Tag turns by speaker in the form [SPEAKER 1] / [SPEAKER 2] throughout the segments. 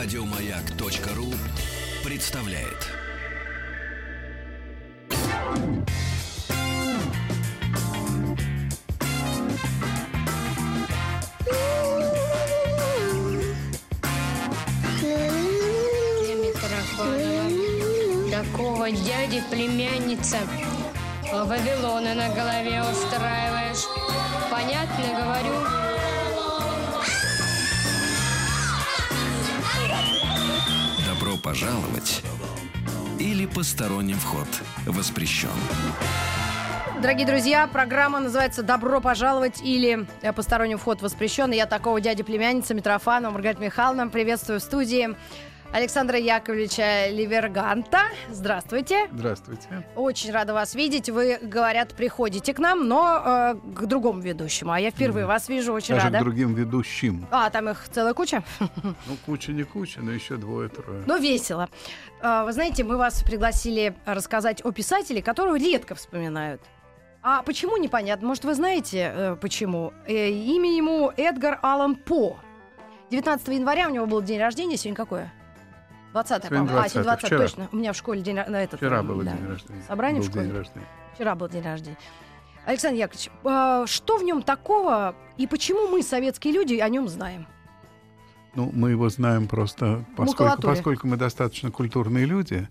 [SPEAKER 1] Радиомаяк.ру представляет.
[SPEAKER 2] Такого дяди племянница Вавилона на голове устраиваешь. Понятно говорю?
[SPEAKER 1] Пожаловать или посторонним вход воспрещен.
[SPEAKER 3] Дорогие друзья, программа называется «Добро пожаловать» или э, «Посторонний вход воспрещен». Я такого дяди племянница Митрофанова Маргарита Михайловна. Приветствую в студии Александра Яковлевича Ливерганта. Здравствуйте.
[SPEAKER 4] Здравствуйте.
[SPEAKER 3] Очень рада вас видеть. Вы, говорят, приходите к нам, но э, к другому ведущему. А я впервые
[SPEAKER 4] Мгм.
[SPEAKER 3] вас вижу, очень
[SPEAKER 4] Даже
[SPEAKER 3] рада.
[SPEAKER 4] к другим ведущим.
[SPEAKER 3] А, там их целая куча?
[SPEAKER 4] Ну, куча не куча, но еще двое-трое.
[SPEAKER 3] Ну, весело. А, Вы знаете, мы вас пригласили рассказать о писателе, которого редко вспоминают. А почему непонятно? Может, вы знаете, э, почему? Э, имя ему Эдгар Аллан По. 19 января у него был день рождения. Сегодня какое? 20
[SPEAKER 4] Сегодня
[SPEAKER 3] по-моему. А, сегодня
[SPEAKER 4] 20,
[SPEAKER 3] 20
[SPEAKER 4] вчера.
[SPEAKER 3] точно. У меня в школе день на этот.
[SPEAKER 4] Вчера был
[SPEAKER 3] да.
[SPEAKER 4] день рождения.
[SPEAKER 3] Собрание в
[SPEAKER 4] был день
[SPEAKER 3] школе?
[SPEAKER 4] рождения.
[SPEAKER 3] Вчера был день рождения. Александр Яковлевич, а, что в нем такого и почему мы, советские люди, о нем знаем?
[SPEAKER 4] Ну, мы его знаем просто, поскольку, поскольку мы достаточно культурные люди.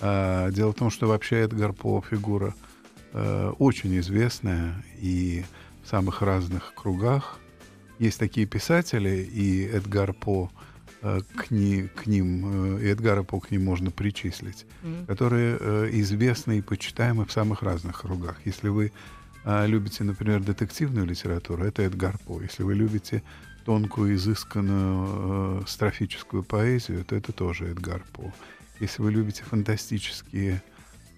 [SPEAKER 4] А, дело в том, что вообще Эдгар По фигура э, очень известная и в самых разных кругах. Есть такие писатели, и Эдгар По к, ни- к ним, э, и Эдгара По к ним можно причислить. которые э, известны и почитаемы в самых разных кругах. Если вы э, любите, например, детективную литературу, это Эдгар По. Если вы любите тонкую, изысканную э, строфическую поэзию, то это тоже Эдгар По. Если вы любите фантастические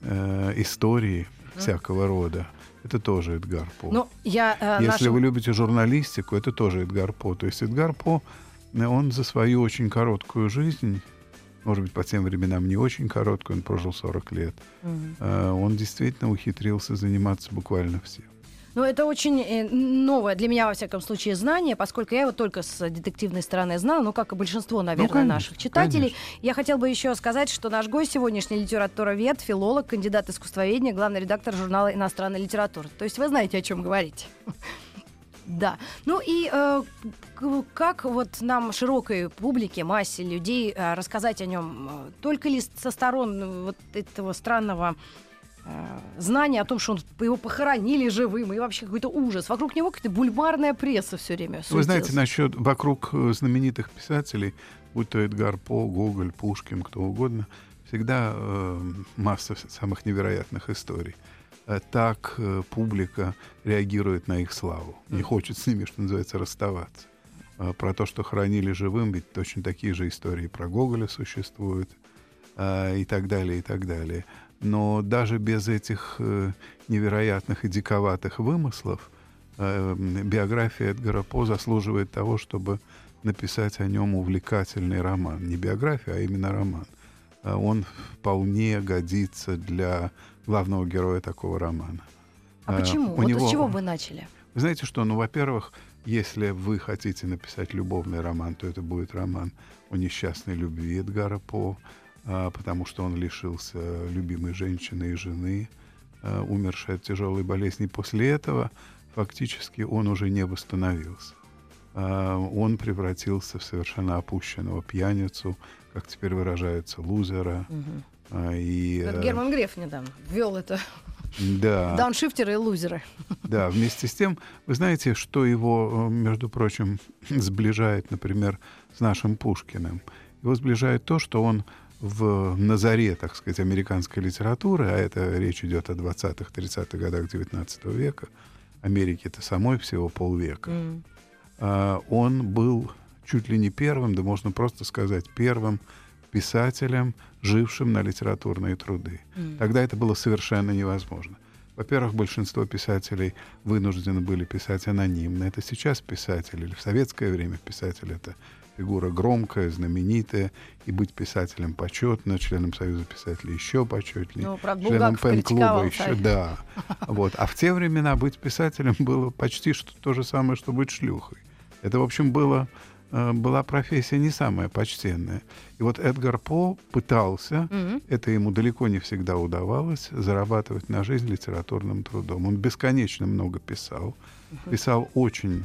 [SPEAKER 4] э, истории всякого рода, это тоже Эдгар По.
[SPEAKER 3] Ну, я э,
[SPEAKER 4] Если
[SPEAKER 3] нашим-
[SPEAKER 4] вы любите журналистику, это тоже Эдгар По. То есть Эдгар По, э, он за свою очень короткую жизнь, может быть, по тем временам не очень короткую, он прожил 40 лет, э, он действительно ухитрился заниматься буквально всем.
[SPEAKER 3] Ну, это очень э, новое для меня, во всяком случае, знание, поскольку я его только с детективной стороны знала, ну, как и большинство, наверное,
[SPEAKER 4] конечно,
[SPEAKER 3] наших читателей.
[SPEAKER 4] конечно.
[SPEAKER 3] Я хотел бы еще сказать, что наш гость сегодняшний литературовед, филолог, кандидат искусствоведения, главный редактор журнала «Иностранная литература». То есть вы знаете, о чем говорить. Да. Ну и э, как вот нам, широкой публике, массе людей, э, рассказать о нем? э, Только ли со сторон э, вот этого странного э, знания о том, что он, его похоронили живым, и вообще какой-то ужас. Вокруг него какая-то бульварная пресса все время
[SPEAKER 4] Вы знаете,
[SPEAKER 3] суетилась.
[SPEAKER 4] насчет вокруг э, знаменитых писателей, будь то Эдгар По, Гоголь, Пушкин, кто угодно, всегда э, масса самых невероятных историй. Э, Так э, публика реагирует на их славу. Не хочет с ними, что называется, расставаться. Э, Про то, что хранили живым, ведь точно такие же истории про Гоголя существуют э, и так далее, и так далее. Но даже без этих э, невероятных и диковатых вымыслов биография Эдгара По заслуживает того, чтобы написать о нем увлекательный роман. Не биография, а именно роман. А Он вполне годится для главного героя такого романа.
[SPEAKER 3] А
[SPEAKER 4] Э,
[SPEAKER 3] почему?
[SPEAKER 4] у
[SPEAKER 3] Вот
[SPEAKER 4] него-
[SPEAKER 3] с чего вы начали?
[SPEAKER 4] Вы знаете что? Ну, во-первых, если вы хотите написать любовный роман, то это будет роман о несчастной любви Эдгара По, а, потому что он лишился любимой женщины и жены, умершей от тяжелой болезни. После этого фактически он уже не восстановился. А, Он превратился в совершенно опущенного пьяницу, как теперь выражается, лузера. А, И,
[SPEAKER 3] Это
[SPEAKER 4] э,
[SPEAKER 3] Герман Греф недавно ввел это.
[SPEAKER 4] да,
[SPEAKER 3] Дауншифтеры и лузеры.
[SPEAKER 4] Да, вместе с тем, вы знаете, что его, э, между прочим, сближает, например, с нашим Пушкиным? Его сближает то, что он в назаре, так сказать, американской литературы, а это речь идет о 20-х, 30-х годах 19 века, Америке это самой всего полвека,
[SPEAKER 3] М.
[SPEAKER 4] а, он был чуть ли не первым, да можно просто сказать, первым писателем, жившим на литературные труды.
[SPEAKER 3] М.
[SPEAKER 4] Тогда это было совершенно невозможно. Во-первых, большинство писателей вынуждены были писать анонимно. Это сейчас писатель, или в советское время писатель — это фигура громкая, знаменитая, и быть писателем почетно, членом Союза писателей еще почетнее,
[SPEAKER 3] Ну, правда,
[SPEAKER 4] членом пен-клуба еще, да. Вот. А в те времена быть писателем было почти что то же самое, что быть шлюхой. Это, в общем, было э, была профессия не самая почтенная. И вот Эдгар По пытался,
[SPEAKER 3] Мгм.
[SPEAKER 4] это ему далеко не всегда удавалось, зарабатывать на жизнь литературным трудом. Он бесконечно много писал, писал очень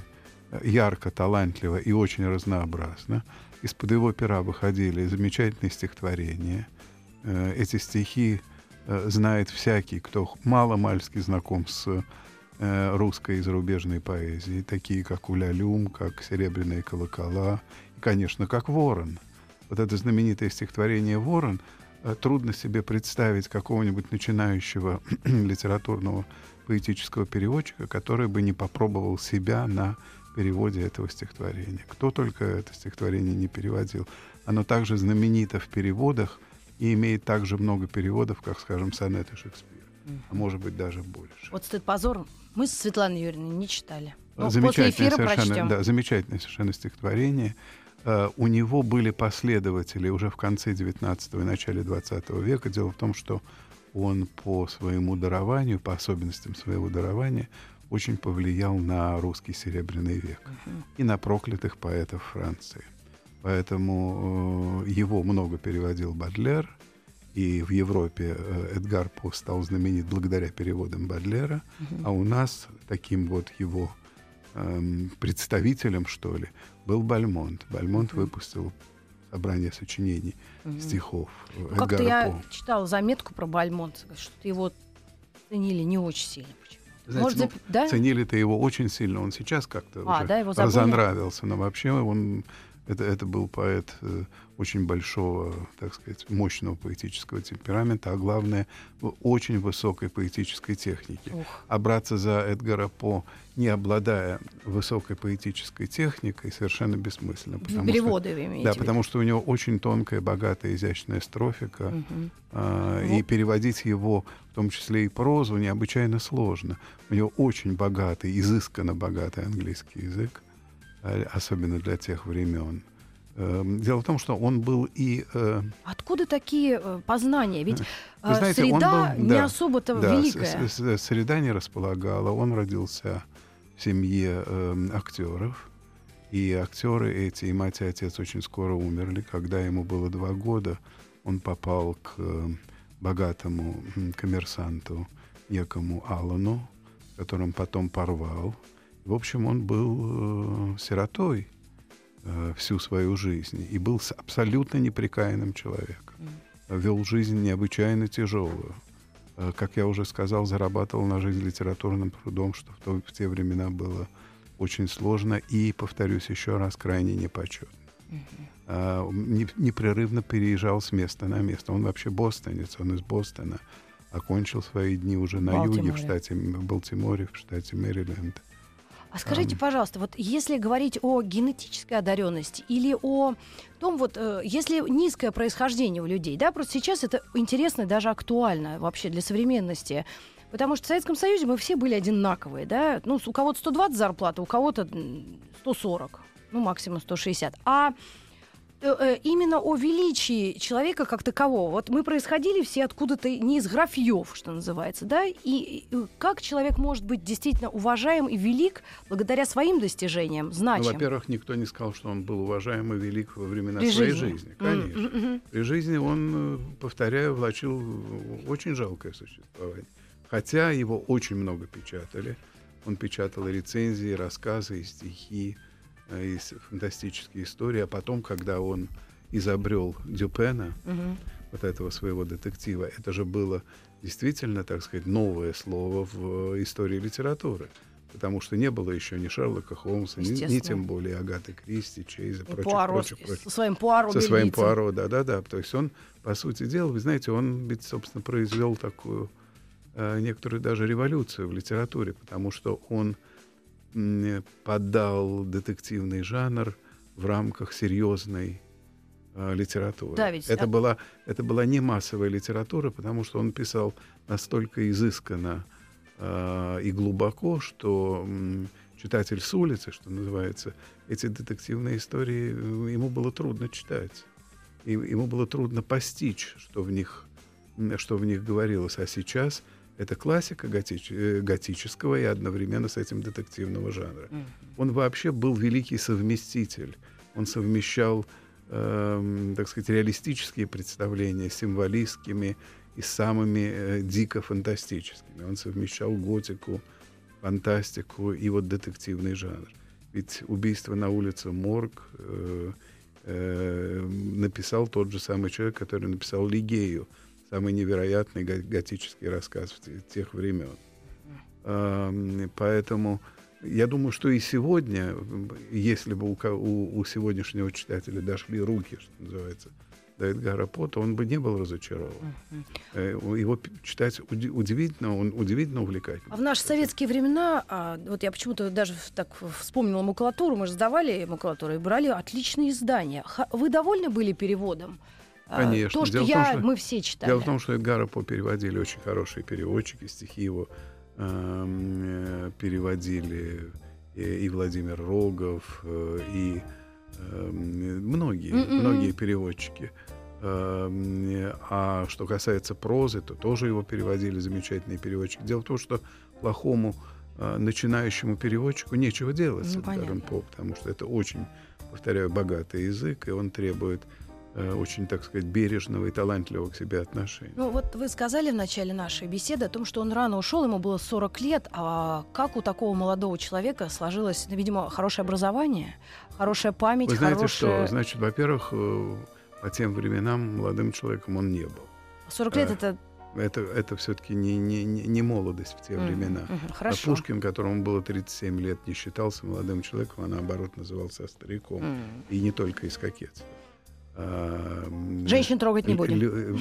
[SPEAKER 4] э, ярко, талантливо и очень разнообразно. Из-под его пера выходили замечательные стихотворения. Э, Эти стихи знает всякий, кто мало-мальски знаком с русской и зарубежной поэзией, такие как Улялюм, как «Серебряные колокола», и, конечно, как «Ворон». Вот это знаменитое стихотворение «Ворон» э, трудно себе представить какого-нибудь начинающего литературного поэтического переводчика, который бы не попробовал себя на переводе этого стихотворения. Кто только это стихотворение не переводил. Оно также знаменито в переводах и имеет также много переводов, как, скажем, сонеты Шекспира. А может быть, даже больше.
[SPEAKER 3] Вот стыд позор. Мы с Светланой Юрьевной не читали. Ну, после эфира
[SPEAKER 4] совершенно,
[SPEAKER 3] прочтем.
[SPEAKER 4] да, замечательное совершенно стихотворение. Э, у него были последователи уже в конце 19 и начале 20 века. Дело в том, что он по своему дарованию, по особенностям своего дарования, очень повлиял на русский серебряный век и на проклятых поэтов Франции. Поэтому э, его много переводил Бадлер, и в Европе э, Эдгар По стал знаменит благодаря переводам Бадлера, а у нас таким вот его эм, представителем, что ли, был Бальмонт. Бальмонт выпустил собрание сочинений стихов э,
[SPEAKER 3] Ну, Как-то я
[SPEAKER 4] По.
[SPEAKER 3] читала заметку про Бальмонт, что его ценили не очень сильно.
[SPEAKER 4] Знаете,
[SPEAKER 3] Может,
[SPEAKER 4] ну,
[SPEAKER 3] да?
[SPEAKER 4] Ценили-то его очень сильно. Он сейчас как-то
[SPEAKER 3] А,
[SPEAKER 4] уже
[SPEAKER 3] да, его забыли?
[SPEAKER 4] разонравился. Но вообще он это, это был поэт э, очень большого, так сказать, мощного поэтического темперамента, а главное, в очень высокой поэтической техники.
[SPEAKER 3] Ух.
[SPEAKER 4] А браться за Эдгара По, не обладая высокой поэтической техникой, совершенно бессмысленно. потому что-
[SPEAKER 3] Переводы вы имеете
[SPEAKER 4] да,
[SPEAKER 3] в виду?
[SPEAKER 4] потому что у него очень тонкая, богатая, изящная строфика,
[SPEAKER 3] Мгм.
[SPEAKER 4] а,
[SPEAKER 3] Ну.
[SPEAKER 4] и переводить его, в том числе и прозу, необычайно сложно. У него очень богатый, изысканно богатый английский язык, особенно для тех времен. Эм, Дело в том, что он был и э,
[SPEAKER 3] Откуда такие э, познания? Ведь
[SPEAKER 4] Вы
[SPEAKER 3] э,
[SPEAKER 4] знаете,
[SPEAKER 3] среда
[SPEAKER 4] был-
[SPEAKER 3] не
[SPEAKER 4] да,
[SPEAKER 3] особо-то
[SPEAKER 4] да,
[SPEAKER 3] великая.
[SPEAKER 4] с- с- среда не располагала. Он родился в семье эм, актеров. И актеры эти, и мать, и отец очень скоро умерли. Когда ему было два года, он попал к э, богатому коммерсанту некому Аллану, которым потом порвал. В общем, он был э, сиротой э, всю свою жизнь и был абсолютно неприкаянным человеком. Вел жизнь необычайно тяжелую. Э, Как я уже сказал, зарабатывал на жизнь литературным трудом, что в, то- в те времена было очень сложно и, повторюсь еще раз, крайне непочетно. Не- непрерывно переезжал с места на место. Он вообще бостонец, он из Бостона. Окончил свои дни уже на юге, в
[SPEAKER 3] Балтиморе.
[SPEAKER 4] штате в Балтиморе, в штате Мэриленд.
[SPEAKER 3] А скажите, пожалуйста, вот если говорить о генетической одаренности или о том, вот э, если низкое происхождение у людей, да, просто сейчас это интересно и даже актуально вообще для современности. Потому что в Советском Союзе мы все были одинаковые, да. Ну, у кого-то 120 зарплата, у кого-то м, 140, ну, максимум 160. А именно о величии человека как такового. Вот мы происходили все откуда-то не из графьев, что называется, да, и, как человек может быть действительно уважаем и велик благодаря своим достижениям,
[SPEAKER 4] Ну,
[SPEAKER 3] значим.
[SPEAKER 4] во-первых, никто не сказал, что он был уважаем и велик во времена
[SPEAKER 3] При
[SPEAKER 4] своей
[SPEAKER 3] жизни.
[SPEAKER 4] жизни. Конечно.
[SPEAKER 3] мгм.
[SPEAKER 4] При жизни он, э, повторяю, влачил э, очень жалкое существование. Хотя его очень много печатали. Он печатал и рецензии, и рассказы, и стихи, э, и фантастические истории. А потом, когда он изобрел Дюпена,
[SPEAKER 3] Мгм.
[SPEAKER 4] вот этого своего детектива, это же было действительно, так сказать, новое слово в э, истории литературы. Потому что не было еще ни Шерлока Холмса, ни, ни тем более Агаты Кристи, Чейза,
[SPEAKER 3] И
[SPEAKER 4] прочих,
[SPEAKER 3] Пуаро
[SPEAKER 4] прочих, прочих
[SPEAKER 3] со своим Пуаро
[SPEAKER 4] со своим
[SPEAKER 3] бельгийцем.
[SPEAKER 4] Пуаро, да-да-да. То есть он, по сути дела, вы знаете, он ведь, собственно, произвел такую э, некоторую даже революцию в литературе, потому что он поддал детективный жанр в рамках серьезной э, литературы.
[SPEAKER 3] Да, ведь,
[SPEAKER 4] это,
[SPEAKER 3] а-
[SPEAKER 4] была, это была не массовая литература, потому что он писал настолько изысканно э, и глубоко, что м, читатель с улицы, что называется, эти детективные истории э, ему было трудно читать. И ему было трудно постичь, что в них, что в них говорилось. А сейчас это классика готич- э, готического и одновременно с этим детективного жанра. Он вообще был великий совместитель Он совмещал, э, так сказать, реалистические представления с символистскими и самыми э, дико фантастическими. Он совмещал готику, фантастику и вот детективный жанр. Ведь убийство на улице Морг э, э, написал тот же самый человек, который написал Лигею, самый невероятный готический рассказ тех времен. Э, поэтому я думаю, что и сегодня, если бы у, у, у сегодняшнего читателя дошли руки, что называется, до Эдгара Пота, он бы не был разочарован. Uh-huh. Его читать удивительно, он удивительно увлекательный.
[SPEAKER 3] А в наши советские времена, а, вот я почему-то даже так вспомнила макулатуру, мы же сдавали макулатуру и брали отличные издания. Вы довольны были переводом?
[SPEAKER 4] А, Конечно.
[SPEAKER 3] То, что, дело я, том, что мы все читали.
[SPEAKER 4] Дело в том, что Эдгара По переводили очень хорошие переводчики, стихи его э, переводили и, и Владимир Рогов, э, и э, многие, Mm-mm. многие переводчики. Э, а что касается прозы, то тоже его переводили замечательные переводчики. Дело в том, что плохому э, начинающему переводчику нечего делать ну, с Эдгаром По, потому что это очень, повторяю, богатый язык, и он требует Э, очень, так сказать, бережного и талантливого к себе отношения.
[SPEAKER 3] Ну вот вы сказали в начале нашей беседы о том, что он рано ушел, ему было 40 лет, а как у такого молодого человека сложилось, ну, видимо, хорошее образование, хорошая память,
[SPEAKER 4] Вы знаете
[SPEAKER 3] хорошая...
[SPEAKER 4] что, значит, во-первых, э, по тем временам молодым человеком он не был.
[SPEAKER 3] 40 лет а, это
[SPEAKER 4] это, это все-таки не, не, не молодость в те времена. Mm-hmm.
[SPEAKER 3] Хорошо.
[SPEAKER 4] А Пушкин, которому было 37 лет, не считался молодым человеком, а наоборот назывался стариком. Mm-hmm. И не только из кокетства.
[SPEAKER 3] Женщин трогать не будем.
[SPEAKER 4] Э,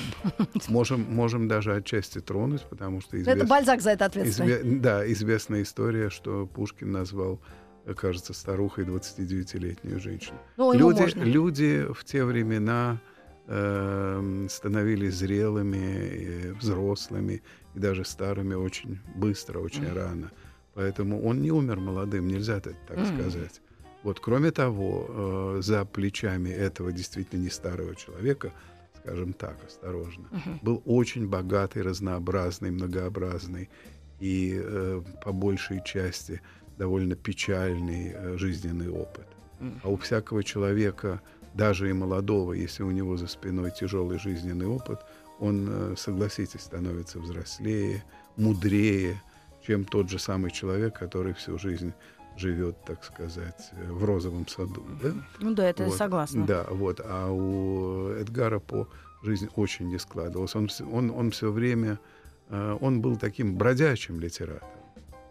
[SPEAKER 4] можем, можем даже отчасти тронуть, потому что... Извест...
[SPEAKER 3] Это Бальзак за это ответственный.
[SPEAKER 4] Изве... Да, известная история, что Пушкин назвал, кажется, старухой 29-летнюю женщину.
[SPEAKER 3] Ну,
[SPEAKER 4] люди,
[SPEAKER 3] можно.
[SPEAKER 4] люди в те времена э, становились зрелыми, взрослыми и даже старыми очень быстро, очень mm. рано. Поэтому он не умер молодым, нельзя так mm. сказать. Вот, кроме того, э, за плечами этого действительно не старого человека, скажем так, осторожно, uh-huh. был очень богатый, разнообразный, многообразный и э, по большей части довольно печальный э, жизненный опыт. Uh-huh. А у всякого человека, даже и молодого, если у него за спиной тяжелый жизненный опыт, он, э, согласитесь, становится взрослее, мудрее, чем тот же самый человек, который всю жизнь живет, так сказать, в розовом саду. Да?
[SPEAKER 3] Ну да, это
[SPEAKER 4] вот.
[SPEAKER 3] согласна.
[SPEAKER 4] Да, вот. А у Эдгара по жизнь очень не складывалась. Он, он, он все время, э, он был таким бродячим литератором.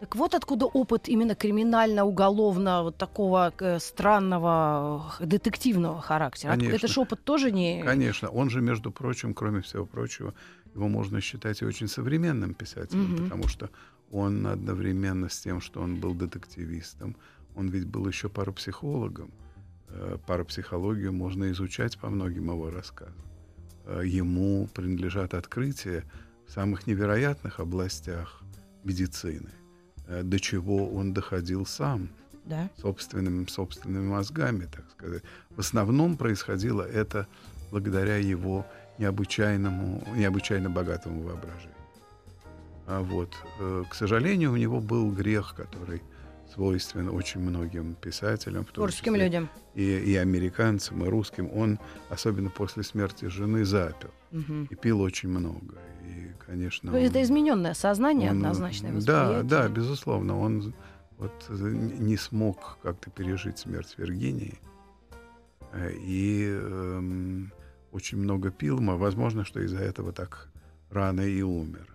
[SPEAKER 3] Так вот откуда опыт именно криминально-уголовно вот такого э, странного э, детективного характера. Конечно. Это же опыт тоже не...
[SPEAKER 4] Конечно. Он же, между прочим, кроме всего прочего, его можно считать и очень современным писателем, угу. потому что он одновременно с тем, что он был детективистом, он ведь был еще парапсихологом. Э, парапсихологию можно изучать по многим его рассказам. Э, ему принадлежат открытия в самых невероятных областях медицины, э, до чего он доходил сам,
[SPEAKER 3] да?
[SPEAKER 4] собственными, собственными мозгами, так сказать. В основном происходило это благодаря его необычайному, необычайно богатому воображению. А вот, э, к сожалению, у него был грех, который свойствен очень многим писателям, в том
[SPEAKER 3] Творческим людям.
[SPEAKER 4] И, и американцам, и русским. Он, особенно после смерти жены, запил. Угу. И пил очень много. И, конечно...
[SPEAKER 3] То есть это измененное сознание, он, однозначное
[SPEAKER 4] восприятие. Да, да, безусловно. Он вот не смог как-то пережить смерть Виргинии. Э, и эм, очень много пил. Возможно, что из-за этого так рано и умер.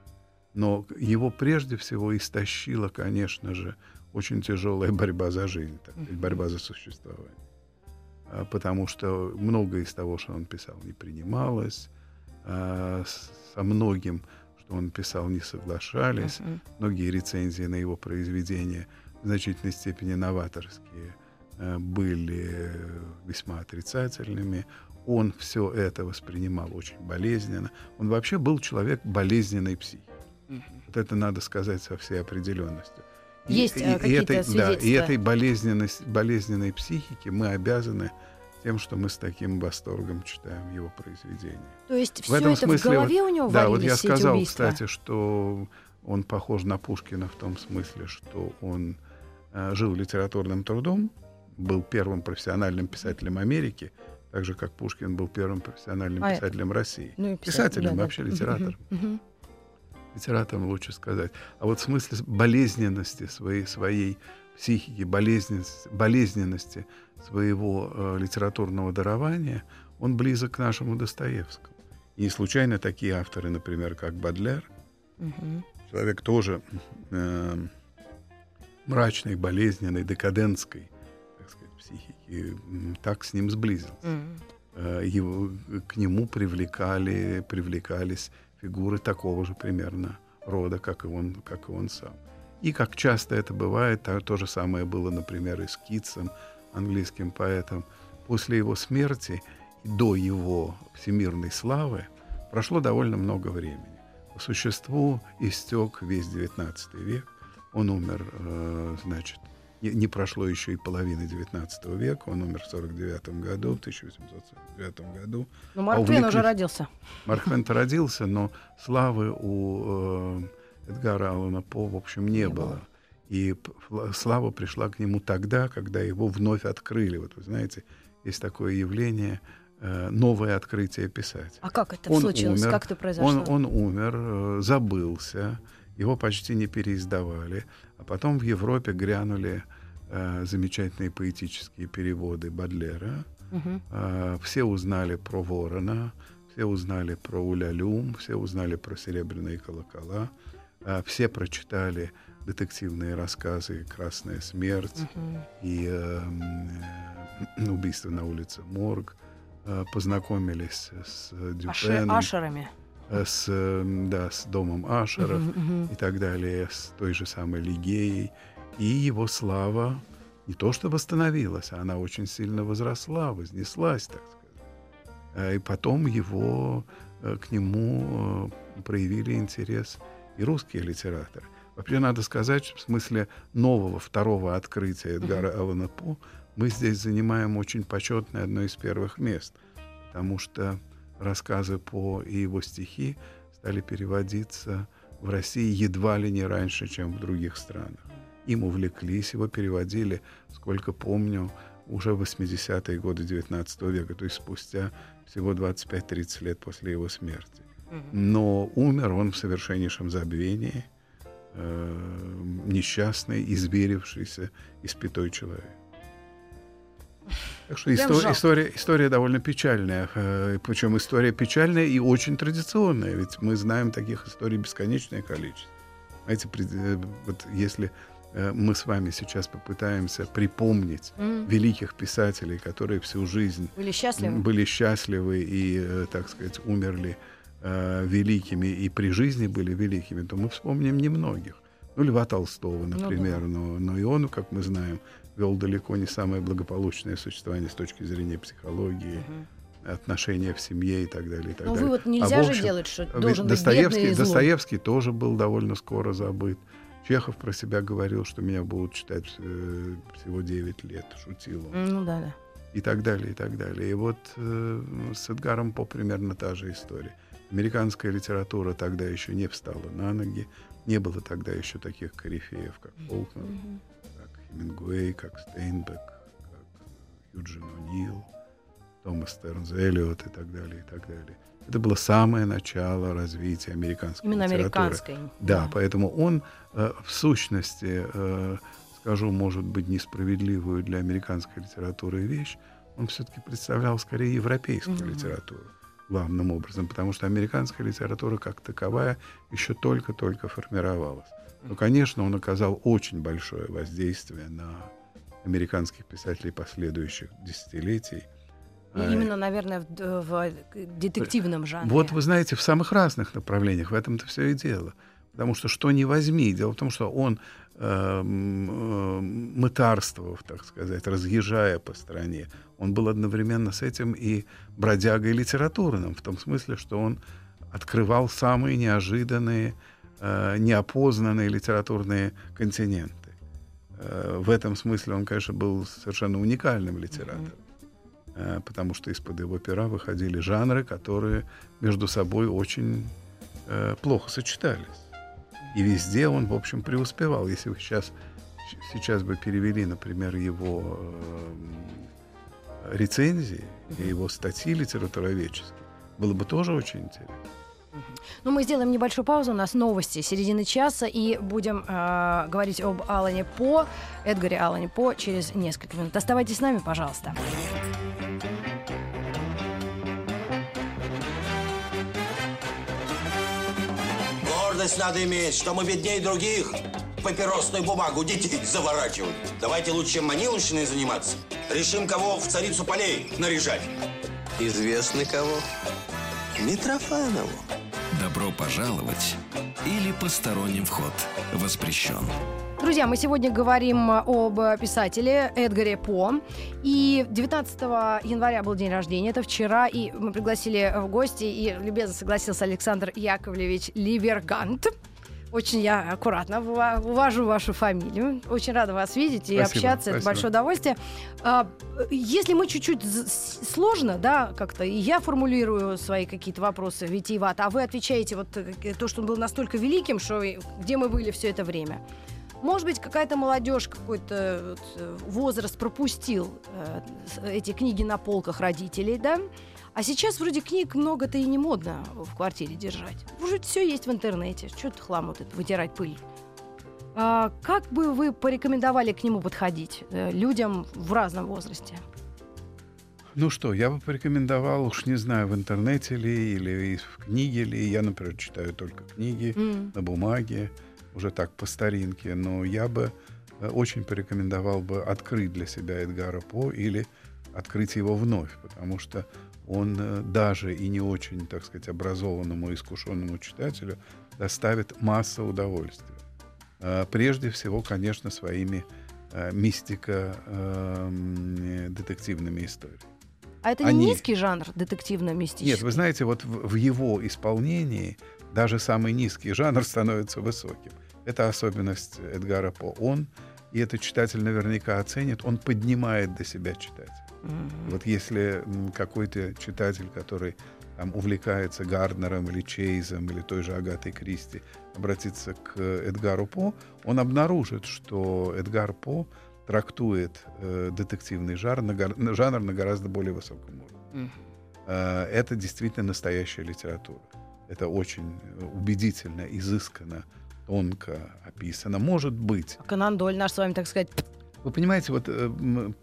[SPEAKER 4] Но его прежде всего истощила, конечно же, очень тяжелая борьба за жизнь, так сказать, борьба за существование. А, потому что многое из того, что он писал, не принималось, а, со многим, что он писал, не соглашались. Uh-huh. Многие рецензии на его произведения в значительной степени новаторские а, были весьма отрицательными. Он все это воспринимал очень болезненно. Он вообще был человек болезненной психики. Вот это надо сказать со всей определенностью.
[SPEAKER 3] Есть и, э, и, этой,
[SPEAKER 4] да, и этой болезненной, болезненной психике мы обязаны тем, что мы с таким восторгом читаем его произведения.
[SPEAKER 3] То есть все это смысле, в голове у него
[SPEAKER 4] Да, вот я сказал, кстати, что он похож на Пушкина в том смысле, что он э, жил литературным трудом, был первым профессиональным писателем Америки, так же, как Пушкин был первым профессиональным
[SPEAKER 3] А,
[SPEAKER 4] писателем России.
[SPEAKER 3] Ну, и писатель,
[SPEAKER 4] Писателем,
[SPEAKER 3] да, да.
[SPEAKER 4] вообще литератором.
[SPEAKER 3] Мгм.
[SPEAKER 4] Литератором лучше сказать. А вот в смысле болезненности своей, своей психики, болезненности, болезненности своего э, литературного дарования, он близок к нашему Достоевскому. И не случайно такие авторы, например, как Бадлер,
[SPEAKER 3] Мгм.
[SPEAKER 4] человек тоже э, мрачной, болезненной, декадентской, так сказать, психики, так с ним сблизился.
[SPEAKER 3] Мгм.
[SPEAKER 4] Э, его, к нему привлекали, привлекались фигуры такого же примерно рода, как и он, как и он сам. И как часто это бывает, то, то же самое было, например, и с Китсом, английским поэтом. После его смерти и до его всемирной славы прошло довольно много времени. По существу истек весь XIX век. Он умер, э, значит, не, не прошло еще и половины XIX века. Он умер в 49 году, в 1849 году.
[SPEAKER 3] Ну, Марк
[SPEAKER 4] А
[SPEAKER 3] Твен уже родился.
[SPEAKER 4] Марк Твен родился, но славы у э, Эдгара Аллана По, в общем, не,
[SPEAKER 3] Не
[SPEAKER 4] было.
[SPEAKER 3] было.
[SPEAKER 4] И слава пришла к нему тогда, когда его вновь открыли. Вот вы знаете, есть такое явление э, новое открытие писателя.
[SPEAKER 3] А как это
[SPEAKER 4] Он
[SPEAKER 3] случилось?
[SPEAKER 4] умер.
[SPEAKER 3] Как это произошло?
[SPEAKER 4] Он, он умер, э, забылся, его почти не переиздавали, а потом в Европе грянули э, замечательные поэтические переводы Бадлера.
[SPEAKER 3] Мгм.
[SPEAKER 4] А, Все узнали про Ворона, все узнали про Улялюм, все узнали про Серебряные колокола, а, все прочитали детективные рассказы «Красная смерть»
[SPEAKER 3] Мгм.
[SPEAKER 4] и э, «Убийство на улице Морг», а, познакомились с Дюпеном,
[SPEAKER 3] Ашерами.
[SPEAKER 4] Э, с, эм, да, с домом Ашеров
[SPEAKER 3] Мгм, мгм.
[SPEAKER 4] и так далее, с той же самой Лигеей. И его слава не то что восстановилась, она очень сильно возросла, вознеслась, так сказать. Э, И потом его, э, к нему проявили интерес и русские литераторы. Вообще, надо сказать, что в смысле нового, второго открытия Эдгара Аллана По мы здесь занимаем очень почетное одно из первых мест, потому что рассказы По и его стихи стали переводиться в России едва ли не раньше, чем в других странах. Им увлеклись, его переводили, сколько помню, уже в 80-е годы 19 века, то есть спустя всего 25-30 лет после его смерти. Но умер он в совершеннейшем забвении, э, несчастный, изверившийся, испятой человек. Так что
[SPEAKER 3] Прям
[SPEAKER 4] исто-
[SPEAKER 3] жалко.
[SPEAKER 4] история, история довольно печальная. э, Причем история печальная и очень традиционная. Ведь мы знаем таких историй бесконечное количество. Знаете, э, вот если э, мы с вами сейчас попытаемся припомнить
[SPEAKER 3] Мгм.
[SPEAKER 4] великих писателей, которые всю жизнь
[SPEAKER 3] Были счастливы?
[SPEAKER 4] были счастливы и, так сказать, умерли э, великими и при жизни были великими, то мы вспомним немногих. Ну, Льва Толстого,
[SPEAKER 3] Ну да.
[SPEAKER 4] например, но, но и он, как мы знаем, вел далеко не самое благополучное существование с точки зрения психологии,
[SPEAKER 3] Мгм.
[SPEAKER 4] отношения в семье и так далее. И так
[SPEAKER 3] Ну,
[SPEAKER 4] далее.
[SPEAKER 3] вывод
[SPEAKER 4] А
[SPEAKER 3] нельзя же
[SPEAKER 4] общем,
[SPEAKER 3] делать, что должен быть
[SPEAKER 4] Достоевский,
[SPEAKER 3] бедный и злой.
[SPEAKER 4] Достоевский тоже был довольно скоро забыт. Чехов про себя говорил, что меня будут читать э, всего 9 лет, шутил он
[SPEAKER 3] Ну да, да.
[SPEAKER 4] и так далее, и так далее. И вот э, с Эдгаром По примерно та же история. Американская литература тогда еще не встала на ноги, не было тогда еще таких корифеев, как Фолкнер,
[SPEAKER 3] Мгм.
[SPEAKER 4] Как Хемингуэй, как Стейнбек, как Юджин О'Нил, Томас Стернс Эллиот и так далее, и так далее. Это было самое начало развития американской
[SPEAKER 3] Именно
[SPEAKER 4] литературы.
[SPEAKER 3] американской.
[SPEAKER 4] Да, поэтому он э, в сущности, э, скажу, может быть, несправедливую для американской литературы вещь, он все-таки представлял скорее европейскую
[SPEAKER 3] Мгм.
[SPEAKER 4] литературу главным образом, потому что американская литература как таковая еще только-только формировалась. Но, конечно, он оказал очень большое воздействие на американских писателей последующих десятилетий.
[SPEAKER 3] И
[SPEAKER 4] А,
[SPEAKER 3] именно, наверное, в, в детективном жанре.
[SPEAKER 4] вот вы знаете, в самых разных направлениях, в этом-то все и дело. Потому что что не возьми, дело в том, что он эм, мытарствовав, так сказать, разъезжая по стране, он был одновременно с этим и бродягой литературным, в том смысле, что он открывал самые неожиданные, э, неопознанные литературные континенты. Э, в этом смысле он, конечно, был совершенно уникальным литератором э, потому что из-под его пера выходили жанры, которые между собой очень э, плохо сочетались. И везде он, в общем, преуспевал. Если вы сейчас, сейчас бы перевели, например, его э, рецензии и его статьи литературоведческие, было бы тоже очень интересно.
[SPEAKER 3] Ну, мы сделаем небольшую паузу. У нас новости середины часа. И будем э, говорить об Алане По, Эдгаре Алане По через несколько минут. Оставайтесь с нами, пожалуйста.
[SPEAKER 5] Гордость надо иметь, что мы беднее других. Папиросную бумагу детей заворачивают. Давайте лучше маниловщиной заниматься. Решим, кого в царицу полей наряжать.
[SPEAKER 6] Известно кого? Митрофанову.
[SPEAKER 1] Добро пожаловать или посторонним вход воспрещен.
[SPEAKER 3] Друзья, мы сегодня говорим об писателе Эдгаре По. И 19 января был день рождения, это вчера, и мы пригласили в гости, и любезно согласился Александр Яковлевич Ливергант. Очень я аккуратно увожу вашу фамилию. Очень рада вас видеть и
[SPEAKER 4] Спасибо,
[SPEAKER 3] общаться.
[SPEAKER 4] спасибо.
[SPEAKER 3] Это большое удовольствие. А, Если мы чуть-чуть сложно, да, как-то, и я формулирую свои какие-то вопросы витиевато, а вы отвечаете вот э, то, что он был настолько великим, что и где мы были все это время. Может быть, какая-то молодежь, какой-то вот, э, возраст пропустил э, эти книги на полках родителей, да? А сейчас вроде книг много-то и не модно в квартире держать. Уже все есть в интернете. Что ты хлам вот этот, вытирать пыль? А, как бы вы порекомендовали к нему подходить э, людям в разном возрасте?
[SPEAKER 4] Ну что, я бы порекомендовал, уж не знаю, в интернете ли, или в книге ли. Я, например, читаю только книги
[SPEAKER 3] М.
[SPEAKER 4] на бумаге, уже так по старинке. Но я бы э, очень порекомендовал бы открыть для себя Эдгара По или открыть его вновь, потому что он э, даже и не очень, так сказать, образованному, искушенному читателю доставит массу удовольствия. Э, Прежде всего, конечно, своими э, мистико-детективными историями.
[SPEAKER 3] А это не
[SPEAKER 4] Они-
[SPEAKER 3] низкий жанр детективно-мистический?
[SPEAKER 4] Нет, вы знаете, вот в, в его исполнении даже самый низкий жанр становится высоким. Это особенность Эдгара По. Он, и это читатель наверняка оценит, он поднимает до себя читателя.
[SPEAKER 3] Мгм.
[SPEAKER 4] Вот если какой-то читатель, который там, увлекается Гарднером или Чейзом или той же Агатой Кристи, обратится к Эдгару По, он обнаружит, что Эдгар По трактует э, детективный жанр на, на- жанр на гораздо более высоком уровне.
[SPEAKER 3] Мгм.
[SPEAKER 4] Э, это действительно настоящая литература. Это очень э, убедительно, изысканно, тонко описано. Может быть,
[SPEAKER 3] Конан Дойль наш с вами, так сказать,
[SPEAKER 4] вы понимаете, вот э,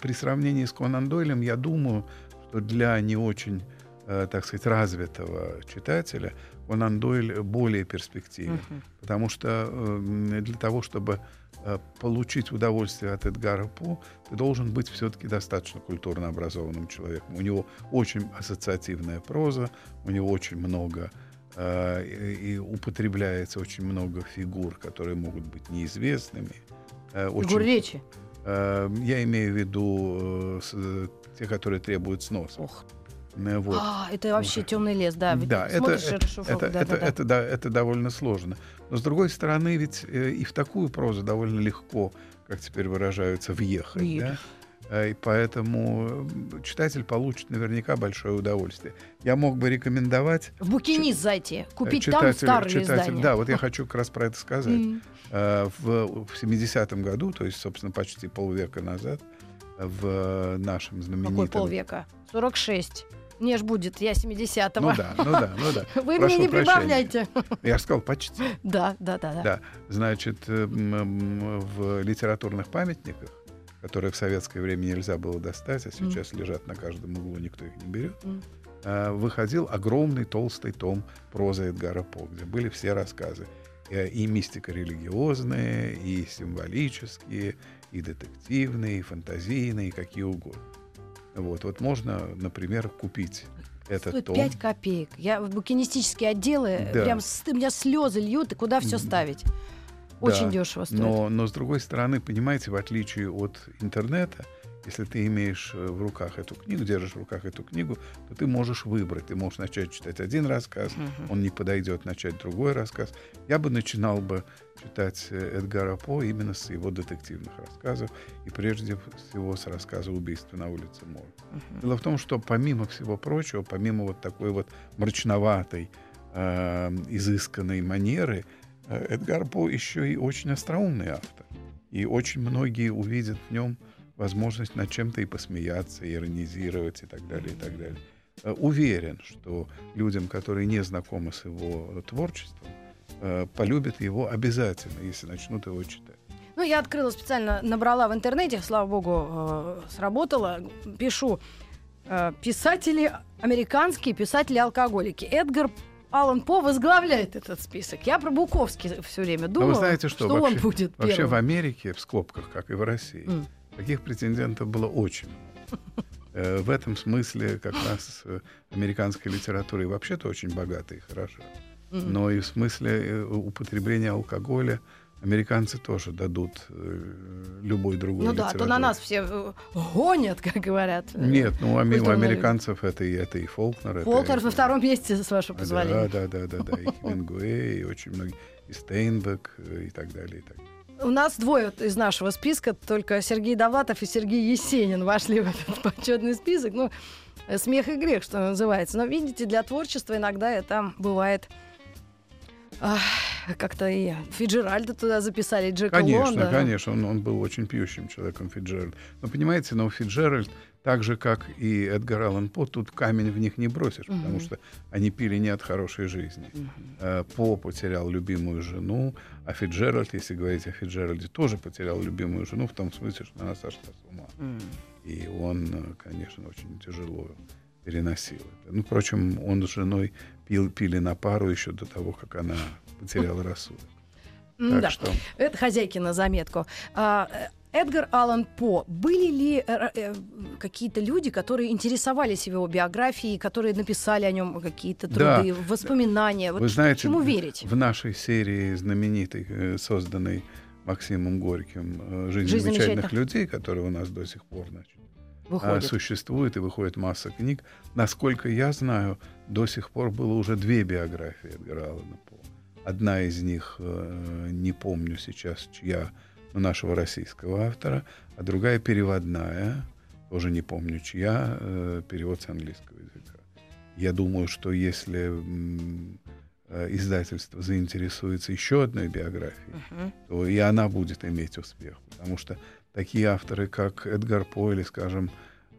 [SPEAKER 4] при сравнении с Конан Дойлем, я думаю, что для не очень, э, так сказать, развитого читателя Конан Дойль более перспективен.
[SPEAKER 3] Мгм.
[SPEAKER 4] Потому что э, для того, чтобы получить удовольствие от Эдгара По, ты должен быть все-таки достаточно культурно образованным человеком. У него очень ассоциативная проза, у него очень много и, и употребляется очень много фигур, которые могут быть неизвестными.
[SPEAKER 3] фигур
[SPEAKER 4] очень
[SPEAKER 3] речи.
[SPEAKER 4] Э, Я имею в виду э, э, те, которые требуют сноса.
[SPEAKER 3] Ох.
[SPEAKER 4] Э, Вот.
[SPEAKER 3] А, это вообще темный лес, да. ведь
[SPEAKER 4] Да, это, это, это,
[SPEAKER 3] да,
[SPEAKER 4] это,
[SPEAKER 3] да,
[SPEAKER 4] это, да, это довольно сложно. Но с другой стороны, ведь э, и в такую прозу довольно легко, как теперь выражаются, въехать.
[SPEAKER 3] Въехать.
[SPEAKER 4] Да? Э, И поэтому читатель получит наверняка большое удовольствие. Я мог бы рекомендовать
[SPEAKER 3] В букинист зайти, купить там
[SPEAKER 4] читателю-
[SPEAKER 3] старые
[SPEAKER 4] читателю-
[SPEAKER 3] издания.
[SPEAKER 4] Да, вот я хочу как раз про это сказать. Э, В, в 70-м году, то есть, собственно, почти полвека назад, в нашем знаменитом...
[SPEAKER 3] Какой полвека? 46. Мне ж будет, я 70-го.
[SPEAKER 4] Ну да, ну да, ну да.
[SPEAKER 3] Вы
[SPEAKER 4] Прошу
[SPEAKER 3] мне не
[SPEAKER 4] прощения.
[SPEAKER 3] прибавляйте.
[SPEAKER 4] Я же сказал почти.
[SPEAKER 3] Да, да, да, да.
[SPEAKER 4] Да, значит, э, в литературных памятниках, которые в советское время нельзя было достать, а сейчас лежат на каждом углу, никто их не берет, э, выходил огромный толстый том прозы Эдгара По, где были все рассказы. Э, И мистико-религиозные, и символические, и детективные, и фантазийные, и какие угодно. Вот, вот можно, например, купить этот
[SPEAKER 3] Стоит
[SPEAKER 4] том.
[SPEAKER 3] 5 копеек. Я в букинистические отделы,
[SPEAKER 4] Да.
[SPEAKER 3] прям с- у меня слезы льют, и куда все ставить? Очень
[SPEAKER 4] Да,
[SPEAKER 3] дешево стоит.
[SPEAKER 4] Но, но с другой стороны, понимаете, в отличие от интернета, если ты имеешь э, в руках эту книгу, держишь в руках эту книгу, то ты можешь выбрать. Ты можешь начать читать один рассказ, он не подойдет, начать другой рассказ. Я бы начинал бы читать э, Эдгара По именно с его детективных рассказов, и прежде всего с рассказа «Убийство на улице Мор». Дело в том, что помимо всего прочего, помимо вот такой вот мрачноватой, э, изысканной манеры, Эдгар По еще и очень остроумный автор. И очень многие увидят в нем возможность над чем-то и посмеяться, и иронизировать и так далее, и так далее. Э, Уверен, что людям, которые не знакомы с его творчеством, э, полюбят его обязательно, если начнут его читать.
[SPEAKER 3] Ну, я открыла специально, набрала в интернете, слава богу, э, сработало. Пишу э, писатели, американские писатели-алкоголики. Эдгар Аллан По возглавляет этот список. Я про Буковский все время
[SPEAKER 4] Но
[SPEAKER 3] думала,
[SPEAKER 4] вы знаете, что,
[SPEAKER 3] он
[SPEAKER 4] вообще,
[SPEAKER 3] будет
[SPEAKER 4] вообще
[SPEAKER 3] первым.
[SPEAKER 4] в Америке, в скобках, как и в России,
[SPEAKER 3] М.
[SPEAKER 4] таких претендентов было очень. Э, В этом смысле как раз э, американская литература и вообще-то очень богата и хороша. Но и в смысле э, употребления алкоголя американцы тоже дадут э, любой другой
[SPEAKER 3] Ну да, а то на нас все э, гонят, как говорят.
[SPEAKER 4] Нет, ну у ами- у американцев это и, это и Фолкнер. это
[SPEAKER 3] Фолкнер
[SPEAKER 4] и-
[SPEAKER 3] во втором месте, с вашего
[SPEAKER 4] Да,
[SPEAKER 3] позволения.
[SPEAKER 4] да, да, да, да, и Хемингуэй, и очень многие, и Стейнбек, э, и так далее, и так далее.
[SPEAKER 3] У нас двое из нашего списка, только Сергей Довлатов и Сергей Есенин вошли в этот почетный список. Ну, э, смех и грех, что называется. Но видите, для творчества иногда это бывает как-то и Фиджеральда туда записали, Джека
[SPEAKER 4] Конечно,
[SPEAKER 3] Лонда.
[SPEAKER 4] конечно, он, он был очень пьющим человеком, Фиджеральд. Но понимаете, но Фиджеральд, так же, как и Эдгар Аллан По, тут камень в них не бросишь, потому
[SPEAKER 3] Мгм.
[SPEAKER 4] что они пили не от хорошей жизни. Э, По потерял любимую жену, а Фиджеральд, если говорить о Фиджеральде, тоже потерял любимую жену, в том смысле, что она сошла с ума.
[SPEAKER 3] М.
[SPEAKER 4] И он, э, конечно, очень тяжело переносил это. Ну, впрочем, он с женой пил, пили на пару еще до того, как она потеряла рассудок. Так
[SPEAKER 3] да.
[SPEAKER 4] что
[SPEAKER 3] Это хозяйки на заметку. А, э, Эдгар Аллан По. Были ли э, э, какие-то люди, которые интересовались его биографией, которые написали о нем какие-то
[SPEAKER 4] Да.
[SPEAKER 3] труды, воспоминания? Вот
[SPEAKER 4] Вы знаете,
[SPEAKER 3] чему верить?
[SPEAKER 4] в нашей серии знаменитой, созданной Максимом Горьким «Жизнь,
[SPEAKER 3] «Жизнь
[SPEAKER 4] замечательных
[SPEAKER 3] замечательных».
[SPEAKER 4] людей», которая у нас до сих пор значит,
[SPEAKER 3] Выходит.
[SPEAKER 4] существует и выходит масса книг. Насколько я знаю, до сих пор было уже две биографии Эдгара Аллана По. Одна из них, э, не помню сейчас, чья, но нашего российского автора, а другая переводная, тоже не помню чья, э, перевод с английского языка. Я думаю, что если э, издательство заинтересуется еще одной биографией,
[SPEAKER 3] Мгм.
[SPEAKER 4] то и она будет иметь успех. Потому что такие авторы, как Эдгар По или, скажем,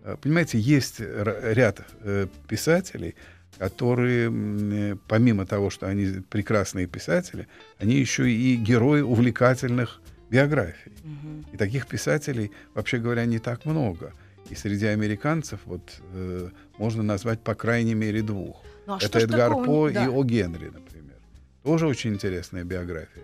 [SPEAKER 4] э, понимаете, есть ряд э, писателей, которые, э, помимо того, что они прекрасные писатели, они еще и герои увлекательных биографий.
[SPEAKER 3] Мгм.
[SPEAKER 4] И таких писателей, вообще говоря, не так много. И среди американцев вот э, можно назвать по крайней мере двух.
[SPEAKER 3] Ну, а
[SPEAKER 4] Это Эдгар
[SPEAKER 3] такого?
[SPEAKER 4] По
[SPEAKER 3] Да.
[SPEAKER 4] и О. Генри, например. Тоже очень интересная биография.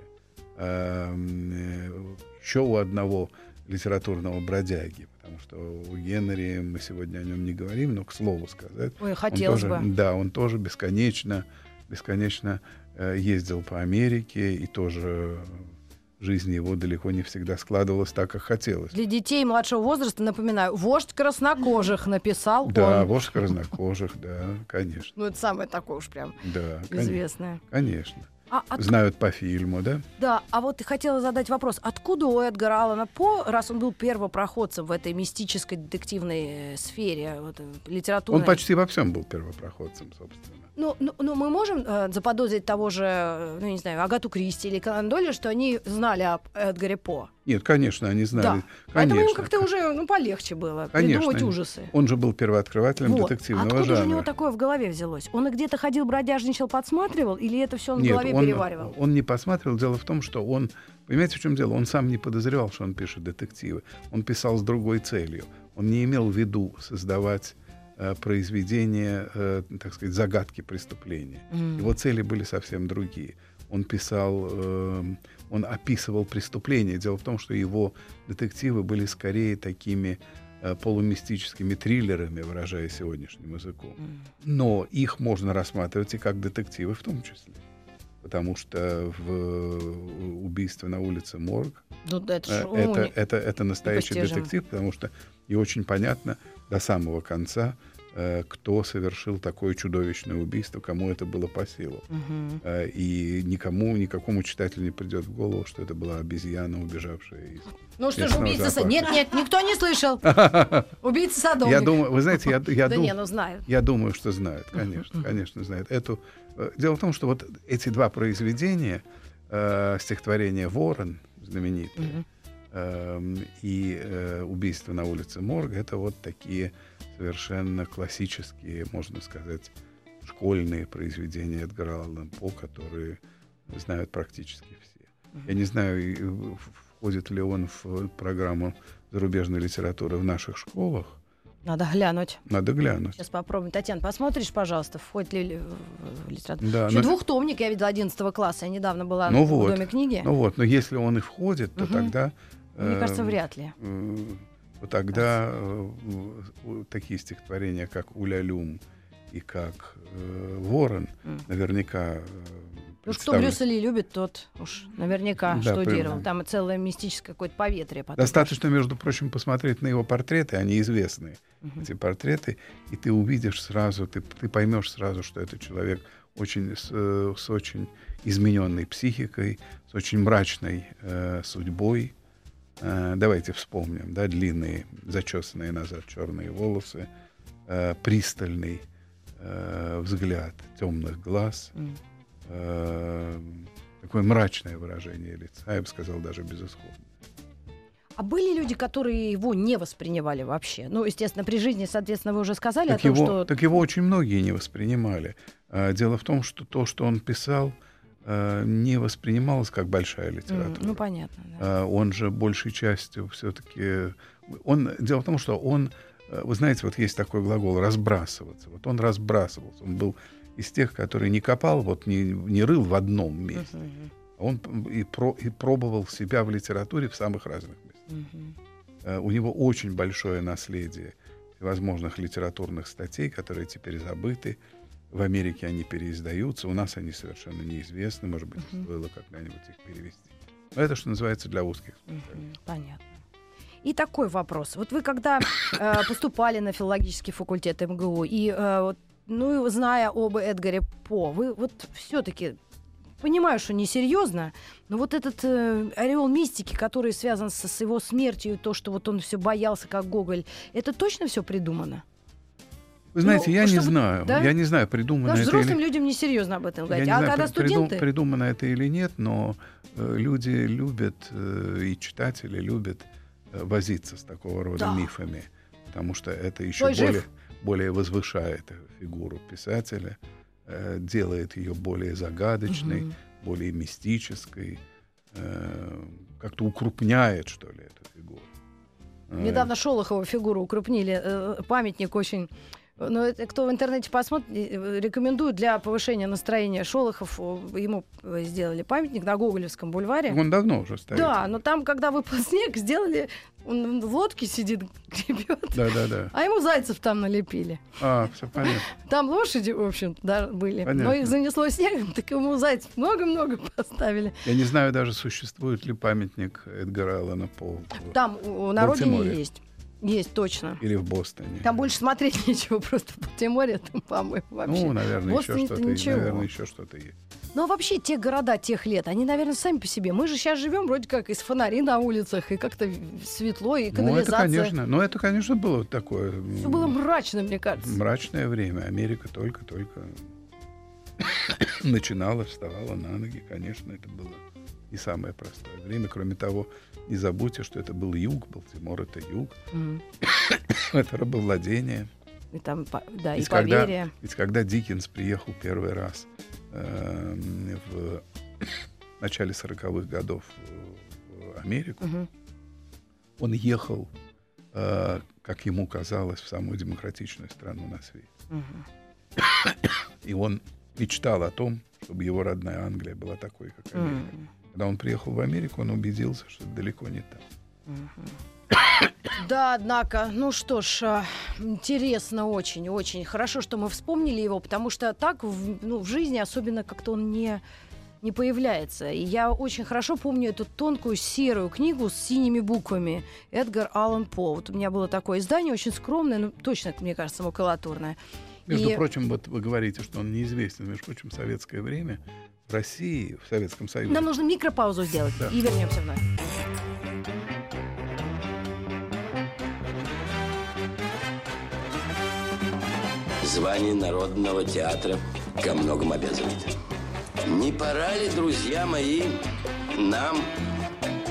[SPEAKER 4] Эм, э, Еще у одного литературного бродяги, потому что у Генри мы сегодня о нем не говорим, но к слову сказать.
[SPEAKER 3] Ой,
[SPEAKER 4] он
[SPEAKER 3] хотелось
[SPEAKER 4] тоже,
[SPEAKER 3] бы.
[SPEAKER 4] Да, он тоже бесконечно, бесконечно э, ездил по Америке, и тоже жизнь его далеко не всегда складывалась так, как хотелось.
[SPEAKER 3] Для детей младшего возраста, напоминаю, «Вождь краснокожих» написал
[SPEAKER 4] Да,
[SPEAKER 3] он.
[SPEAKER 4] вождь краснокожих, да, конечно.
[SPEAKER 3] Ну, это самое такое уж прям
[SPEAKER 4] Да,
[SPEAKER 3] известное.
[SPEAKER 4] конечно.
[SPEAKER 3] А, от-
[SPEAKER 4] Знают по фильму, да?
[SPEAKER 3] Да, а вот хотела задать вопрос. Откуда у Эдгара Аллана По, раз он был первопроходцем в этой мистической детективной э, сфере, вот, э, литературной...
[SPEAKER 4] Он почти во всем был первопроходцем, собственно.
[SPEAKER 3] Ну, ну, ну, мы можем э, заподозрить того же, э, ну, не знаю, Агату Кристи или Конан Дойля, что они знали об Эдгаре По.
[SPEAKER 4] Нет, конечно, они знали.
[SPEAKER 3] Да. Поэтому им
[SPEAKER 4] Конечно.
[SPEAKER 3] как-то уже ну, полегче было
[SPEAKER 4] Конечно,
[SPEAKER 3] придумывать
[SPEAKER 4] они-
[SPEAKER 3] ужасы.
[SPEAKER 4] Он же был первооткрывателем
[SPEAKER 3] Вот.
[SPEAKER 4] детективного
[SPEAKER 3] Откуда же
[SPEAKER 4] жанра.
[SPEAKER 3] у него такое в голове взялось? Он где-то ходил, бродяжничал, подсматривал, или это все он в
[SPEAKER 4] Нет,
[SPEAKER 3] голове
[SPEAKER 4] он,
[SPEAKER 3] переваривал?
[SPEAKER 4] он не посмотрел. Дело в том, что он... Понимаете, в чем дело? Он сам не подозревал, что он пишет детективы. Он писал с другой целью. Он не имел в виду создавать э, произведения, э, так сказать, загадки преступления.
[SPEAKER 3] М.
[SPEAKER 4] Его цели были совсем другие. Он писал, э, он описывал преступления. Дело в том, что его детективы были скорее такими э, полумистическими триллерами, выражая сегодняшним языком. Но их можно рассматривать и как детективы в том числе. Потому что в убийстве на улице Морг
[SPEAKER 3] Ну, да, это,
[SPEAKER 4] это, это, это настоящий детектив, потому что и очень понятно до самого конца, э, кто совершил такое чудовищное убийство, кому это было по силу.
[SPEAKER 3] Мгм.
[SPEAKER 4] Э, И никому, никакому читателю не придет в голову, что это была обезьяна, убежавшая из...
[SPEAKER 3] Ну что ж, убийца...
[SPEAKER 4] Зоопарка.
[SPEAKER 3] Нет, нет, никто не слышал. Убийца садовник.
[SPEAKER 4] Я думаю, вы знаете, я, я
[SPEAKER 3] Да
[SPEAKER 4] дум-
[SPEAKER 3] не, ну знают.
[SPEAKER 4] Я думаю, что знают, конечно, конечно знают. Эту, э, дело в том, что вот эти два произведения, э, стихотворение «Ворон» знаменитое,
[SPEAKER 3] Мгм.
[SPEAKER 4] Эм, и э, убийство на улице Морга это вот такие совершенно классические, можно сказать, школьные произведения Эдгара Аллана По, которые знают практически все. Я не знаю, входит ли он в программу зарубежной литературы в наших школах.
[SPEAKER 3] Надо глянуть.
[SPEAKER 4] Надо глянуть.
[SPEAKER 3] Сейчас попробуем. Татьяна, посмотришь, пожалуйста, входит ли в литературу.
[SPEAKER 4] Да,
[SPEAKER 3] Еще
[SPEAKER 4] но...
[SPEAKER 3] двухтомник я видела 11 класса. Я недавно была
[SPEAKER 4] ну
[SPEAKER 3] в
[SPEAKER 4] вот,
[SPEAKER 3] Доме книги.
[SPEAKER 4] Ну вот, но если он и входит, то
[SPEAKER 3] Угу.
[SPEAKER 4] тогда...
[SPEAKER 3] Мне
[SPEAKER 4] э,
[SPEAKER 3] кажется, вряд ли.
[SPEAKER 4] э, то тогда э, в- такие стихотворения, как «Улялюм» и как э, «Ворон»,
[SPEAKER 3] М.
[SPEAKER 4] наверняка... э,
[SPEAKER 3] Ну, кто Брюса Ли любит, тот уж наверняка
[SPEAKER 4] Да,
[SPEAKER 3] штудировал.
[SPEAKER 4] прям.
[SPEAKER 3] Там и целое мистическое какое-то поветрие. потом
[SPEAKER 4] Достаточно, между прочим, посмотреть на его портреты, они известные,
[SPEAKER 3] Мгм.
[SPEAKER 4] эти портреты, и ты увидишь сразу, ты, ты поймешь сразу, что это человек очень, с, э, с очень измененной психикой, с очень мрачной э, судьбой. Э, давайте вспомним, да, длинные, зачесанные назад черные волосы, э, пристальный э, взгляд темных глаз, э, такое мрачное выражение лица, я бы сказал, даже безысходное.
[SPEAKER 3] А были люди, которые его не воспринимали вообще? Ну, естественно, при жизни, соответственно, вы уже сказали
[SPEAKER 4] Так
[SPEAKER 3] о том,
[SPEAKER 4] его,
[SPEAKER 3] что...
[SPEAKER 4] так его очень многие не воспринимали. Дело в том, что то, что он писал, не воспринималось как большая литература.
[SPEAKER 3] Ну, понятно. да.
[SPEAKER 4] А, Он же большей частью все-таки... Он... Дело в том, что он... э, Вы знаете, вот есть такой глагол «разбрасываться». Вот он разбрасывался. Он был из тех, который не копал, вот не, не рыл в одном месте. А Он и, про, и пробовал себя в литературе в самых разных местах. Э, У него очень большое наследие всевозможных литературных статей, которые теперь забыты. В Америке они переиздаются, у нас они совершенно неизвестны, может быть,
[SPEAKER 3] Мгм.
[SPEAKER 4] стоило когда-нибудь их перевести. Но это, что называется, для узких.
[SPEAKER 3] Мгм, Понятно. И такой вопрос. Вот вы когда э, поступали на филологический факультет МГУ, и э, вот, ну, зная об Эдгаре По, вы вот все-таки понимаю, что несерьезно, но вот этот э, ореол мистики, который связан со, с его смертью, то, что вот он все боялся, как Гоголь, это точно все придумано?
[SPEAKER 4] Вы знаете,
[SPEAKER 3] Ну,
[SPEAKER 4] я не
[SPEAKER 3] чтобы-
[SPEAKER 4] знаю,
[SPEAKER 3] да?
[SPEAKER 4] я не знаю, придумано это или
[SPEAKER 3] взрослым людям несерьезно об этом
[SPEAKER 4] Я
[SPEAKER 3] говорить.
[SPEAKER 4] не
[SPEAKER 3] А
[SPEAKER 4] знаю,
[SPEAKER 3] когда
[SPEAKER 4] придум-
[SPEAKER 3] студенты...
[SPEAKER 4] придумано это или нет, но э, люди любят, э, и читатели любят э, возиться с такого рода
[SPEAKER 3] Да.
[SPEAKER 4] мифами, потому что это еще
[SPEAKER 3] жив?
[SPEAKER 4] более, более возвышает фигуру писателя, э, делает ее более загадочной,
[SPEAKER 3] Мгм.
[SPEAKER 4] более мистической, э, как-то укрупняет, что ли, эту фигуру. Э,
[SPEAKER 3] Недавно Шолохова фигуру укрупнили. э, Памятник очень... Но это кто в интернете посмотрит, э, рекомендую для повышения настроения Шолохов. Ему э, сделали памятник на Гоголевском бульваре.
[SPEAKER 4] Он давно уже стоит.
[SPEAKER 3] Да, но там, когда выпал снег, сделали... Он в лодке сидит, гребет.
[SPEAKER 4] Да, да, да.
[SPEAKER 3] А ему зайцев там налепили.
[SPEAKER 4] А, все понятно.
[SPEAKER 3] Там лошади, в общем, да, были. Но
[SPEAKER 4] Понятно.
[SPEAKER 3] их занесло снегом, так ему зайцев много-много поставили.
[SPEAKER 4] Я не знаю даже, существует ли памятник Эдгара Аллана По в-
[SPEAKER 3] Там у- на родине есть. Есть, точно.
[SPEAKER 4] или в Бостоне.
[SPEAKER 3] Там больше смотреть нечего, просто в Балтиморе там, по-моему, вообще.
[SPEAKER 4] Ну, наверное, еще что-то,
[SPEAKER 3] ничего.
[SPEAKER 4] наверное, еще что-то есть.
[SPEAKER 3] Ну, а вообще, те города тех лет, они, наверное, сами по себе. Мы же сейчас живем вроде как из фонари на улицах, и как-то светло, и
[SPEAKER 4] Ну, это,
[SPEAKER 3] канализация.
[SPEAKER 4] конечно, но это, конечно, было такое
[SPEAKER 3] Все было мрачно, мне кажется.
[SPEAKER 4] мрачное время. Америка только-только начинала, вставала на ноги. Конечно, это было не самое простое время. Кроме того, не забудьте, что это был юг, Балтимор — это юг,
[SPEAKER 3] Мгм.
[SPEAKER 4] это рабовладение.
[SPEAKER 3] И там, да, и
[SPEAKER 4] Ведь когда,
[SPEAKER 3] поверье.
[SPEAKER 4] ведь когда Диккенс приехал первый раз эм, в начале 40-х годов в Америку,
[SPEAKER 3] Мгм.
[SPEAKER 4] он ехал, э, как ему казалось, в самую демократичную страну на свете.
[SPEAKER 3] Мгм.
[SPEAKER 4] И он мечтал о том, чтобы его родная Англия была такой, как Америка.
[SPEAKER 3] М.
[SPEAKER 4] Когда он приехал в Америку, он убедился, что это далеко не так.
[SPEAKER 3] Да, однако, ну что ж, а, интересно очень, очень. Хорошо, что мы вспомнили его, потому что так в, ну, в жизни особенно как-то он не, не появляется. И я очень хорошо помню эту тонкую серую книгу с синими буквами Эдгар Аллан По. Вот у меня было такое издание, очень скромное, ну точно, мне кажется, макулатурное.
[SPEAKER 4] Между
[SPEAKER 3] И-
[SPEAKER 4] прочим, вот вы говорите, что он неизвестен. Между прочим, в советское время в России, в Советском Союзе,
[SPEAKER 3] Нам нужно микропаузу сделать
[SPEAKER 4] Да.
[SPEAKER 3] и вернемся вновь.
[SPEAKER 5] Звание Народного театра ко многому обязывает. Не пора ли, друзья мои, нам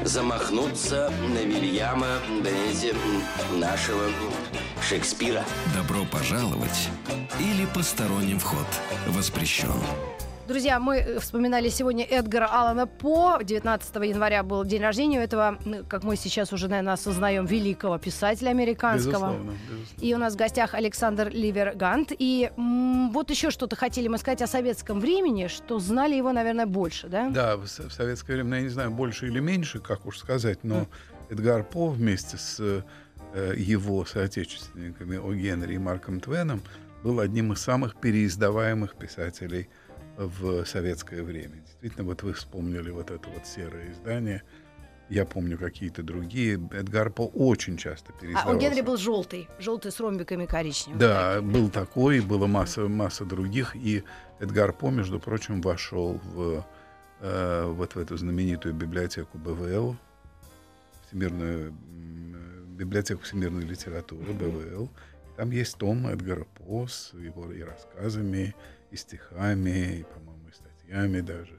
[SPEAKER 5] замахнуться на Вильяма, понимаете, нашего Шекспира.
[SPEAKER 1] Добро пожаловать или посторонним вход воспрещен.
[SPEAKER 3] Друзья, мы э, вспоминали сегодня Эдгара Алана По. 19 января был день рождения у этого, как мы сейчас уже, наверное, осознаем, великого писателя американского.
[SPEAKER 4] Безусловно, безусловно.
[SPEAKER 3] И у нас в гостях Александр Ливергант. И м, вот еще что-то хотели мы сказать о советском времени, что знали его, наверное, больше, да?
[SPEAKER 4] Да, в, в советское время, ну, я не знаю, больше или меньше, как уж сказать, но Эдгар По вместе с э, его соотечественниками О. Генри и Марком Твеном был одним из самых переиздаваемых писателей в советское время. Действительно, вот вы вспомнили вот это вот серое издание. Я помню какие-то другие. Эдгар По очень часто
[SPEAKER 3] А
[SPEAKER 4] переиздавался.
[SPEAKER 3] у Генри был желтый, желтый с ромбиками коричневыми.
[SPEAKER 4] Да, был такой, было масса, масса других. И Эдгар По, между прочим, вошел в, э, вот в эту знаменитую библиотеку БВЛ, Всемирную, э, библиотеку всемирной литературы БВЛ. Там есть том Эдгара По с его и рассказами, и стихами, и, по-моему, и статьями даже.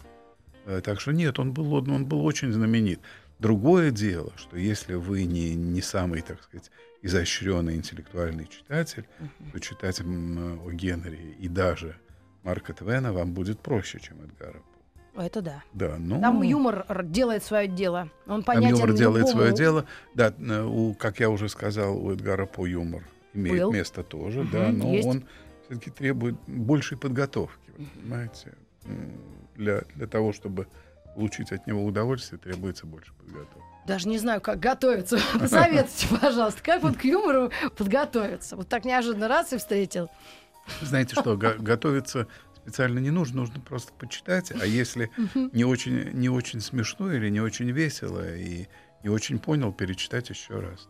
[SPEAKER 4] Э, Так что нет, он был, он был очень знаменит. Другое дело, что если вы не, не самый, так сказать, изощренный интеллектуальный читатель, то читать о Генри и даже Марка Твена вам будет проще, чем Эдгара По.
[SPEAKER 3] Это да.
[SPEAKER 4] Да, ну,
[SPEAKER 3] Там юмор делает свое дело. Он
[SPEAKER 4] там
[SPEAKER 3] понятен
[SPEAKER 4] юмор делает
[SPEAKER 3] любому.
[SPEAKER 4] свое дело. Да, э, у, как я уже сказал, у Эдгара По юмор имеет
[SPEAKER 3] Был.
[SPEAKER 4] место тоже,
[SPEAKER 3] Мгм,
[SPEAKER 4] да, но
[SPEAKER 3] есть.
[SPEAKER 4] он все-таки требует большей подготовки, вы понимаете? Для, для того, чтобы получить от него удовольствие, требуется больше подготовки.
[SPEAKER 3] Даже не знаю, как готовиться. Посоветуйте, пожалуйста, как вот к юмору подготовиться. Вот так неожиданно раз и встретил.
[SPEAKER 4] Знаете что, го- готовиться специально не нужно, нужно просто почитать. А если не очень, не очень смешно или не очень весело и не очень понял, перечитать еще раз.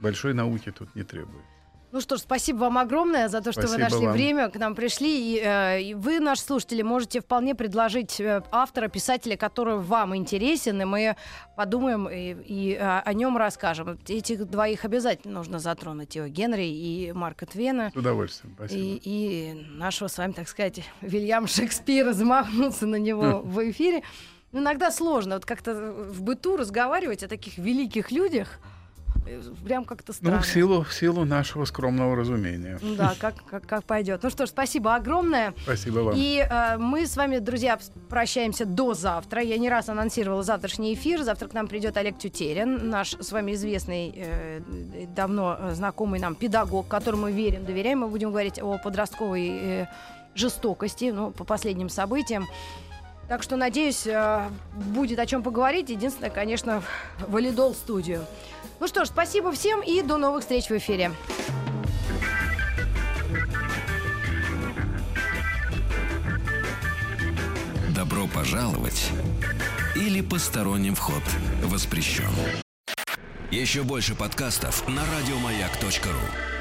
[SPEAKER 4] Большой науки тут не требует.
[SPEAKER 3] Ну что ж, спасибо вам огромное за то, что
[SPEAKER 4] Спасибо
[SPEAKER 3] вы нашли
[SPEAKER 4] вам.
[SPEAKER 3] время, к нам пришли. И, э, и вы, наши слушатели, можете вполне предложить э, автора, писателя, который вам интересен, и мы подумаем и, и, э, о нем расскажем. Этих двоих обязательно нужно затронуть, и Генри, и Марка Твена.
[SPEAKER 4] С удовольствием. Спасибо.
[SPEAKER 3] И, и нашего с вами, так сказать, Вильям Шекспира замахнуться на него в эфире. Иногда сложно вот как-то в быту разговаривать о таких великих людях. Э, Прям как-то странно.
[SPEAKER 4] Ну, в силу, в силу нашего скромного разумения.
[SPEAKER 3] Ну Да, как, как, как пойдет. Ну что ж, спасибо огромное.
[SPEAKER 4] Спасибо вам.
[SPEAKER 3] И э, мы с вами, друзья, прощаемся до завтра. Я не раз анонсировала завтрашний эфир. Завтра к нам придет Олег Тютерин, наш с вами известный, э, давно э, знакомый нам педагог, которому мы верим, доверяем. Мы будем говорить о подростковой э, жестокости, ну, по последним событиям. Так что, надеюсь, э, будет о чем поговорить. Единственное, конечно, валидол студию. Ну что ж, спасибо всем и до новых встреч в эфире.
[SPEAKER 1] Добро пожаловать или посторонним вход воспрещен. Еще больше подкастов на радиомаяк.ру.